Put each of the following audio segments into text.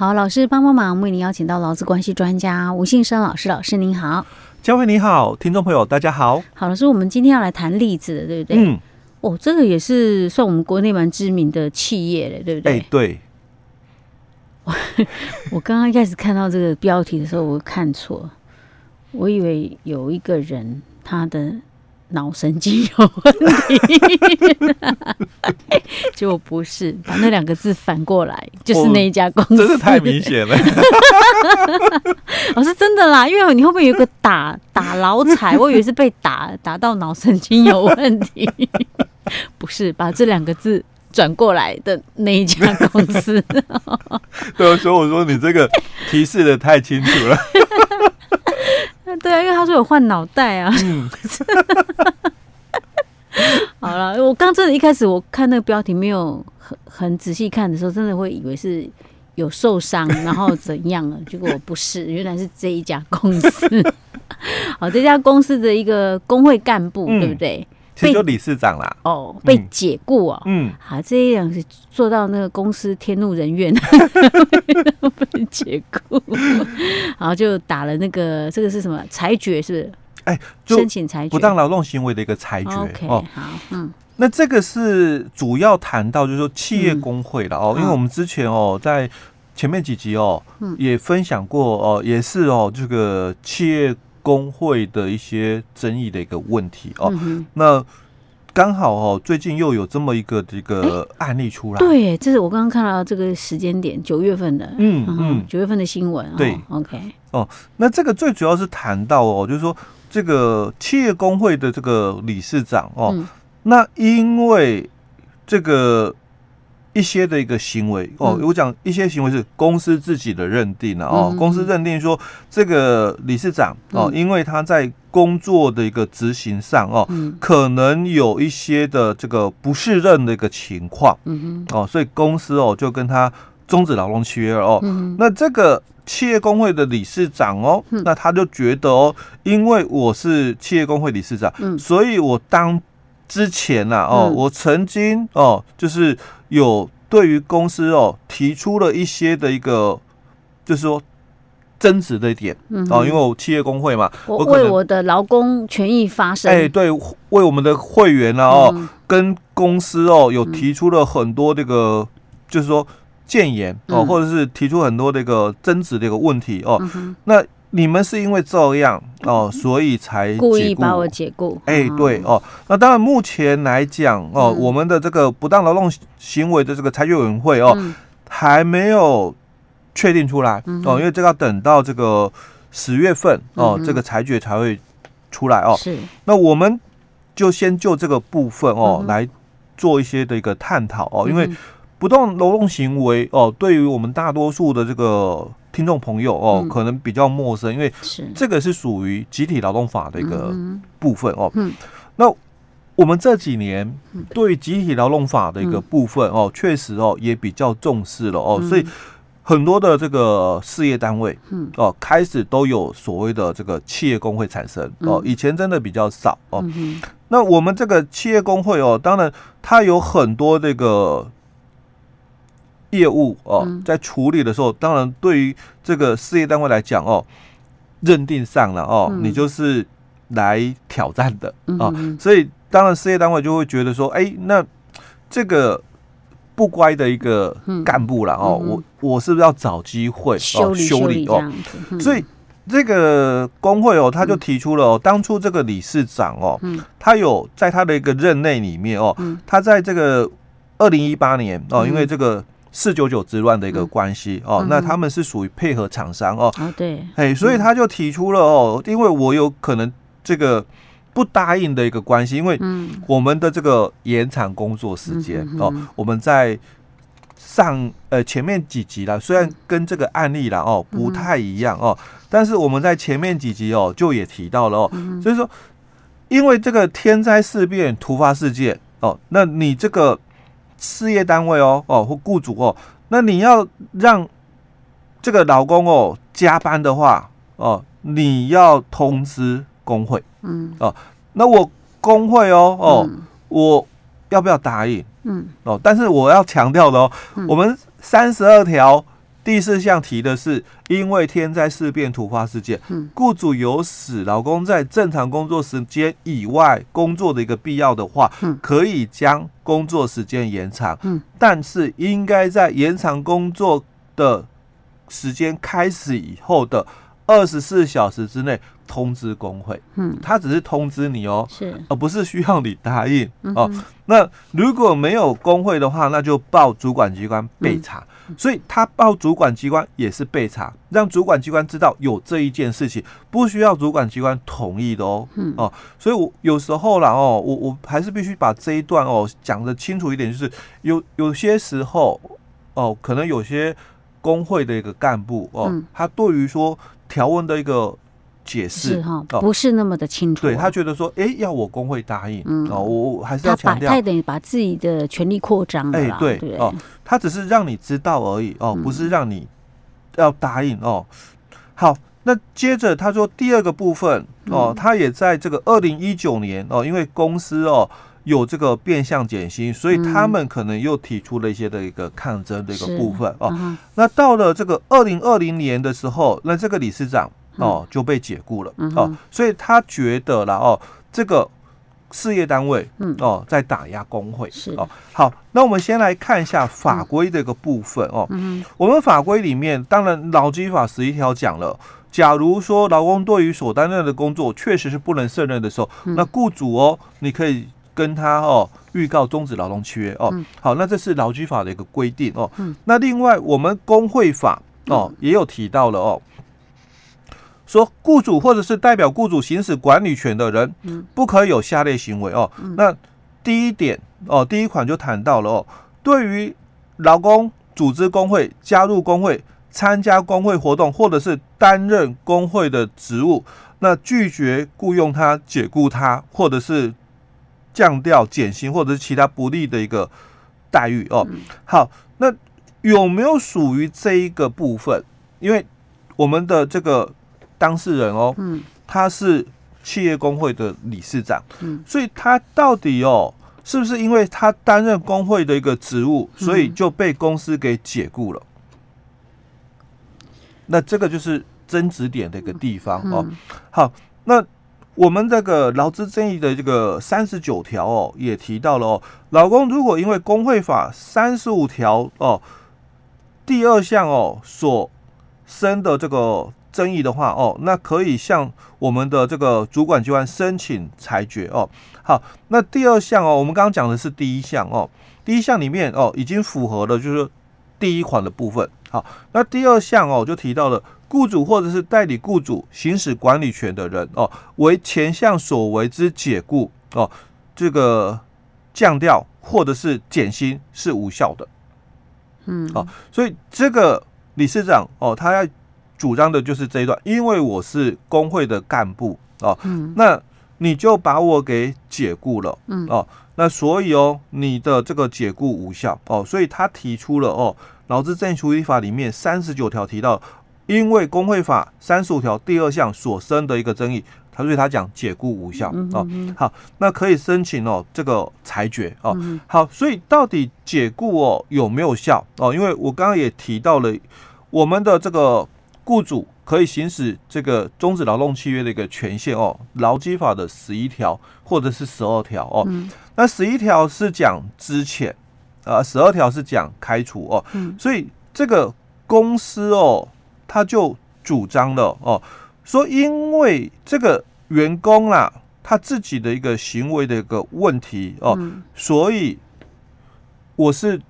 好，老师帮帮忙，为您邀请到劳资关系专家吴信生老师，老师您好，佳慧你好，听众朋友大家好。好，老师，我们今天要来谈例子的，对不对？嗯。哦，这个也是算我们国内蛮知名的企业了，对不对？哎，对。我刚刚一开始看到这个标题的时候，我看错，我以为有一个人他的脑神经有问题，结果不是，把那两个字反过来，就是那一家公司，真的太明显了。我 是真的啦，因为你后面有个打打劳彩，我以为是被打打到脑神经有问题，不是，把这两个字。转过来的那一家公司，对，所以我说你这个提示的太清楚了。对啊，因为他说有换脑袋啊。嗯、好了，我刚真的一开始我看那个标题没有很很仔细看的时候，真的会以为是有受伤，然后怎样了？结果不是，原来是这一家公司。好，这家公司的一个工会干部，嗯、对不对？被就理事长啦，哦，被解雇哦，嗯，好、啊，这样是做到那个公司天怒人怨，被解雇，然后就打了那个这个是什么裁决？是不是？哎、欸，申请裁决。不当劳动行为的一个裁决。OK，好，嗯，那这个是主要谈到就是说企业工会了哦，嗯、因为我们之前哦在前面几集哦，嗯，也分享过哦，也是哦这个企业。工会的一些争议的一个问题哦，嗯、那刚好哦，最近又有这么一个这个案例出来，对，这是我刚刚看到这个时间点，九月份的，嗯嗯，九月份的新闻，对，OK，哦，那这个最主要是谈到哦，就是说这个企业工会的这个理事长哦，嗯、那因为这个。一些的一个行为哦，我讲一些行为是公司自己的认定了哦，公司认定说这个理事长哦，因为他在工作的一个执行上哦，可能有一些的这个不适任的一个情况，嗯哦，所以公司哦就跟他终止劳动契约哦，那这个企业工会的理事长哦，那他就觉得哦，因为我是企业工会理事长，嗯。所以我当之前呐哦，我曾经哦就是。有对于公司哦提出了一些的一个，就是说争执的一点哦，因为我企业工会嘛，我为我的劳工权益发声。哎，对，为我们的会员呢哦，跟公司哦有提出了很多这个，就是说建言哦，或者是提出很多这个争执的一个问题哦，那。你们是因为这样哦，所以才故意把我解雇？哎，对哦。那当然，目前来讲哦，我们的这个不当劳动行为的这个裁决委员会哦，还没有确定出来哦，因为这个要等到这个十月份哦，这个裁决才会出来哦。是。那我们就先就这个部分哦来做一些的一个探讨哦，因为不当劳动行为哦，对于我们大多数的这个。听众朋友哦，可能比较陌生，因为这个是属于集体劳动法的一个部分哦。嗯那我们这几年对集体劳动法的一个部分哦，确实哦也比较重视了哦，所以很多的这个事业单位哦，开始都有所谓的这个企业工会产生哦，以前真的比较少哦。那我们这个企业工会哦，当然它有很多这个。业务哦，在处理的时候，当然对于这个事业单位来讲哦，认定上了哦，你就是来挑战的啊，所以当然事业单位就会觉得说，哎，那这个不乖的一个干部了哦，我我是不是要找机会哦修理哦？所以这个工会哦，他就提出了哦，当初这个理事长哦，他有在他的一个任内里面哦，他在这个二零一八年哦，因为这个。四九九之乱的一个关系、嗯、哦，那他们是属于配合厂商哦，哦对，哎，所以他就提出了哦，因为我有可能这个不答应的一个关系，因为我们的这个延长工作时间、嗯、哦，我们在上呃前面几集了，虽然跟这个案例了哦不太一样哦，但是我们在前面几集哦就也提到了哦，所以说因为这个天灾事变、突发事件哦，那你这个。事业单位哦哦或雇主哦，那你要让这个老公哦加班的话哦，你要通知工会，嗯。哦，那我工会哦哦，嗯、我要不要答应？嗯。哦，但是我要强调的哦，嗯、我们三十二条第四项提的是，因为天灾事变、突发事件，嗯，雇主有使劳工在正常工作时间以外工作的一个必要的话，嗯，可以将工作时间延长，嗯，但是应该在延长工作的时间开始以后的二十四小时之内通知工会，嗯，他只是通知你哦，是，而不是需要你答应哦。那如果没有工会的话，那就报主管机关备查。所以他报主管机关也是备查，让主管机关知道有这一件事情，不需要主管机关同意的哦。嗯哦，所以我有时候啦哦，我我还是必须把这一段哦讲得清楚一点，就是有有些时候哦，可能有些工会的一个干部哦，他对于说条文的一个。解释哈，不是那么的清楚。对，他觉得说，哎，要我工会答应，嗯，哦，我还是要强调，他等于把自己的权利扩张了。哎，对，哦，他只是让你知道而已，哦，不是让你要答应哦。好，那接着他说第二个部分，哦，他也在这个二零一九年哦，因为公司哦有这个变相减薪，所以他们可能又提出了一些的一个抗争的一个部分哦。那到了这个二零二零年的时候，那这个理事长。哦，就被解雇了、嗯、哦，所以他觉得了哦，这个事业单位哦在打压工会。是。哦。好，那我们先来看一下法规的一个部分哦。嗯，我们法规里面，当然劳基法十一条讲了，假如说劳工对于所担任的工作确实是不能胜任的时候，嗯、那雇主哦，你可以跟他哦预告终止劳动契约哦。好，那这是劳基法的一个规定哦。嗯，那另外我们工会法哦也有提到了哦。说雇主或者是代表雇主行使管理权的人，不可以有下列行为哦。那第一点哦，第一款就谈到了哦，对于劳工组织工会、加入工会、参加工会活动，或者是担任工会的职务，那拒绝雇佣他、解雇他，或者是降调、减薪，或者是其他不利的一个待遇哦。好，那有没有属于这一个部分？因为我们的这个。当事人哦，嗯，他是企业工会的理事长，嗯，所以他到底哦，是不是因为他担任工会的一个职务，所以就被公司给解雇了？嗯，那这个就是争执点的一个地方哦。好，那我们这个劳资争议的这个三十九条哦，也提到了哦，老公如果因为工会法三十五条哦第二项哦所生的这个。争议的话哦，那可以向我们的这个主管机关申请裁决哦。好，那第二项哦，我们刚刚讲的是第一项哦，第一项里面哦已经符合了，就是第一款的部分。好，那第二项哦就提到了雇主或者是代理雇主行使管理权的人哦，为前项所为之解雇哦，这个降调或者是减薪是无效的。嗯，好，所以这个理事长哦，他要。主张的就是这一段，因为我是工会的干部哦，嗯、那你就把我给解雇了，嗯、哦，那所以哦，你的这个解雇无效哦，所以他提出了哦，劳资争议处理法里面三十九条提到，因为工会法三十五条第二项所生的一个争议，他所以他讲解雇无效哦，好，那可以申请哦这个裁决哦，好，所以到底解雇哦有没有效哦？因为我刚刚也提到了我们的这个。雇主可以行使这个终止劳动契约的一个权限哦，劳基法的十一条或者是十二条哦。嗯、那十一条是讲资遣，啊，十二条是讲开除哦。嗯、所以这个公司哦，他就主张了哦，说因为这个员工啊，他自己的一个行为的一个问题哦，嗯、所以我是。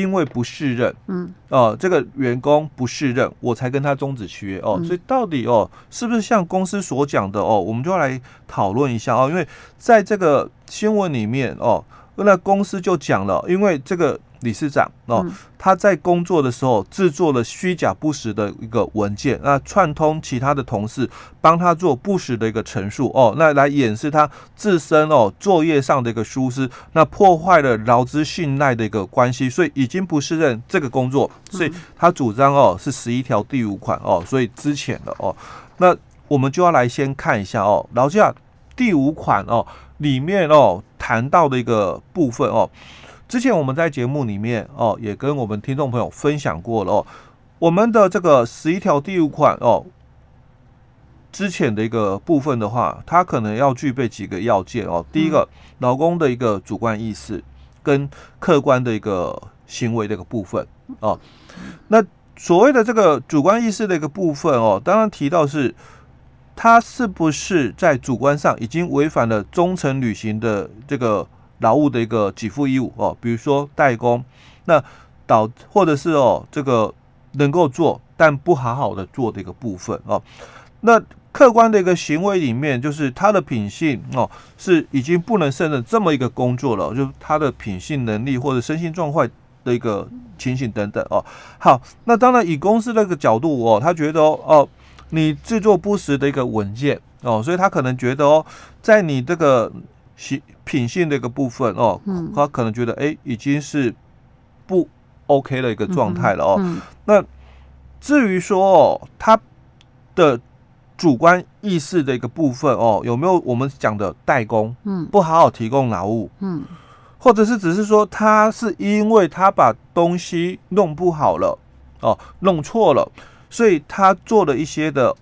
因为不适任，嗯，哦、呃，这个员工不适任，我才跟他终止契约哦。所以到底哦，是不是像公司所讲的哦？我们就要来讨论一下哦。因为在这个新闻里面哦，那公司就讲了，因为这个。理事长哦，他在工作的时候制作了虚假不实的一个文件，那串通其他的同事帮他做不实的一个陈述哦，那来掩饰他自身哦作业上的一个疏失，那破坏了劳资信赖的一个关系，所以已经不适任这个工作，所以他主张哦是十一条第五款哦，所以之前的哦。那我们就要来先看一下哦，劳基法第五款哦里面哦谈到的一个部分哦。之前我们在节目里面哦，也跟我们听众朋友分享过了哦。我们的这个十一条第五款哦，之前的一个部分的话，它可能要具备几个要件哦。第一个，劳工的一个主观意识跟客观的一个行为的一个部分哦。那所谓的这个主观意识的一个部分哦，当然提到是，他是不是在主观上已经违反了忠诚履行的这个劳务的一个给付义务哦，比如说代工，那导或者是哦这个能够做但不好好的做的一个部分哦，那客观的一个行为里面，就是他的品性哦是已经不能胜任这么一个工作了，就他的品性能力或者身心状况的一个情形等等哦。好，那当然以公司那个角度哦，他觉得哦。你制作不实的一个文件哦，所以他可能觉得哦，在你这个品品性的一个部分哦，嗯、他可能觉得哎，已经是不 OK 的一个状态了哦。那至于说哦，他的主观意识的一个部分哦，有没有我们讲的代工？嗯，不好好提供劳务，嗯，或者是只是说他是因为他把东西弄不好了哦，弄错了。所以他做了一些的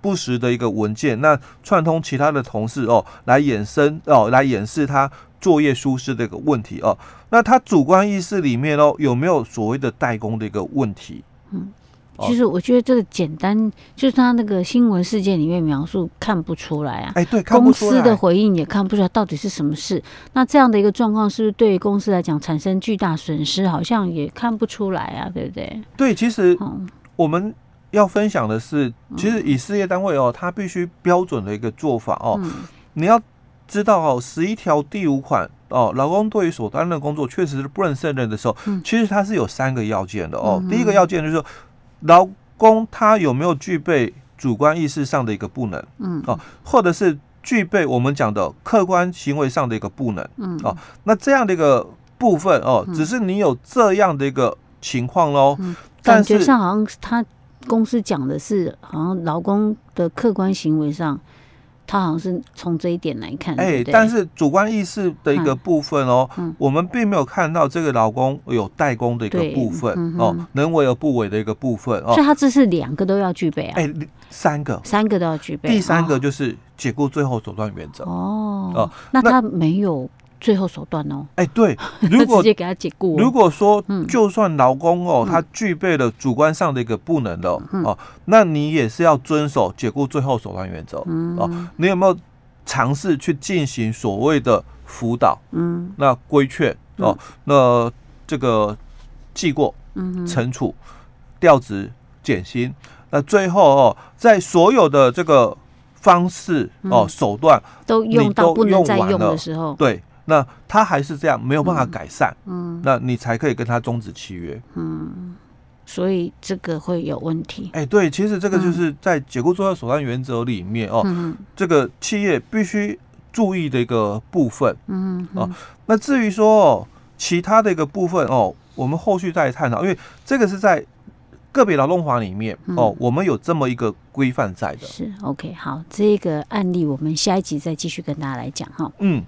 不实的一个文件，那串通其他的同事哦，来衍生哦，来掩饰他作业疏失的一个问题哦。那他主观意识里面哦，有没有所谓的代工的一个问题？嗯，其实我觉得这个简单，就是他那个新闻事件里面描述看不出来啊。哎，对，公司的回应也看不出来到底是什么事。那这样的一个状况，是不是对于公司来讲产生巨大损失？好像也看不出来啊，对不对？对，其实我们。要分享的是，其实以事业单位哦，它必须标准的一个做法哦。嗯、你要知道哦，十一条第五款哦，劳工对于所担任的工作确实是不能胜任的时候，嗯、其实它是有三个要件的哦。嗯、第一个要件就是说，劳工他有没有具备主观意识上的一个不能，嗯，哦，或者是具备我们讲的客观行为上的一个不能，嗯，哦，那这样的一个部分哦，只是你有这样的一个情况喽，嗯、但是感觉上好像他。公司讲的是，好像劳工的客观行为上，他好像是从这一点来看。哎，但是主观意识的一个部分哦，我们并没有看到这个劳工有代工的一个部分哦，能为而不为的一个部分哦。所以他这是两个都要具备啊？哎，三个，三个都要具备。第三个就是解雇最后手段原则哦哦，那他没有。最后手段哦，哎，对，如果直接给他解雇，如果说就算劳工哦，他具备了主观上的一个不能的哦，那你也是要遵守解雇最后手段原则哦。你有没有尝试去进行所谓的辅导？嗯，那规劝哦，那这个记过、惩处、调职、减薪，那最后哦，在所有的这个方式哦手段都用到不能再用的时候，对。那他还是这样没有办法改善，嗯，嗯，那你才可以跟他终止契约，嗯，所以这个会有问题。哎，对，其实这个就是在解雇最后手段原则里面哦，嗯、这个企业必须注意的一个部分，嗯，嗯哦，那至于说哦，其他的一个部分哦，我们后续再探讨，因为这个是在。个别劳动法里面哦，我们有这么一个规范在的。是 OK，好，这个案例我们下一集再继续跟大家来讲哈。嗯。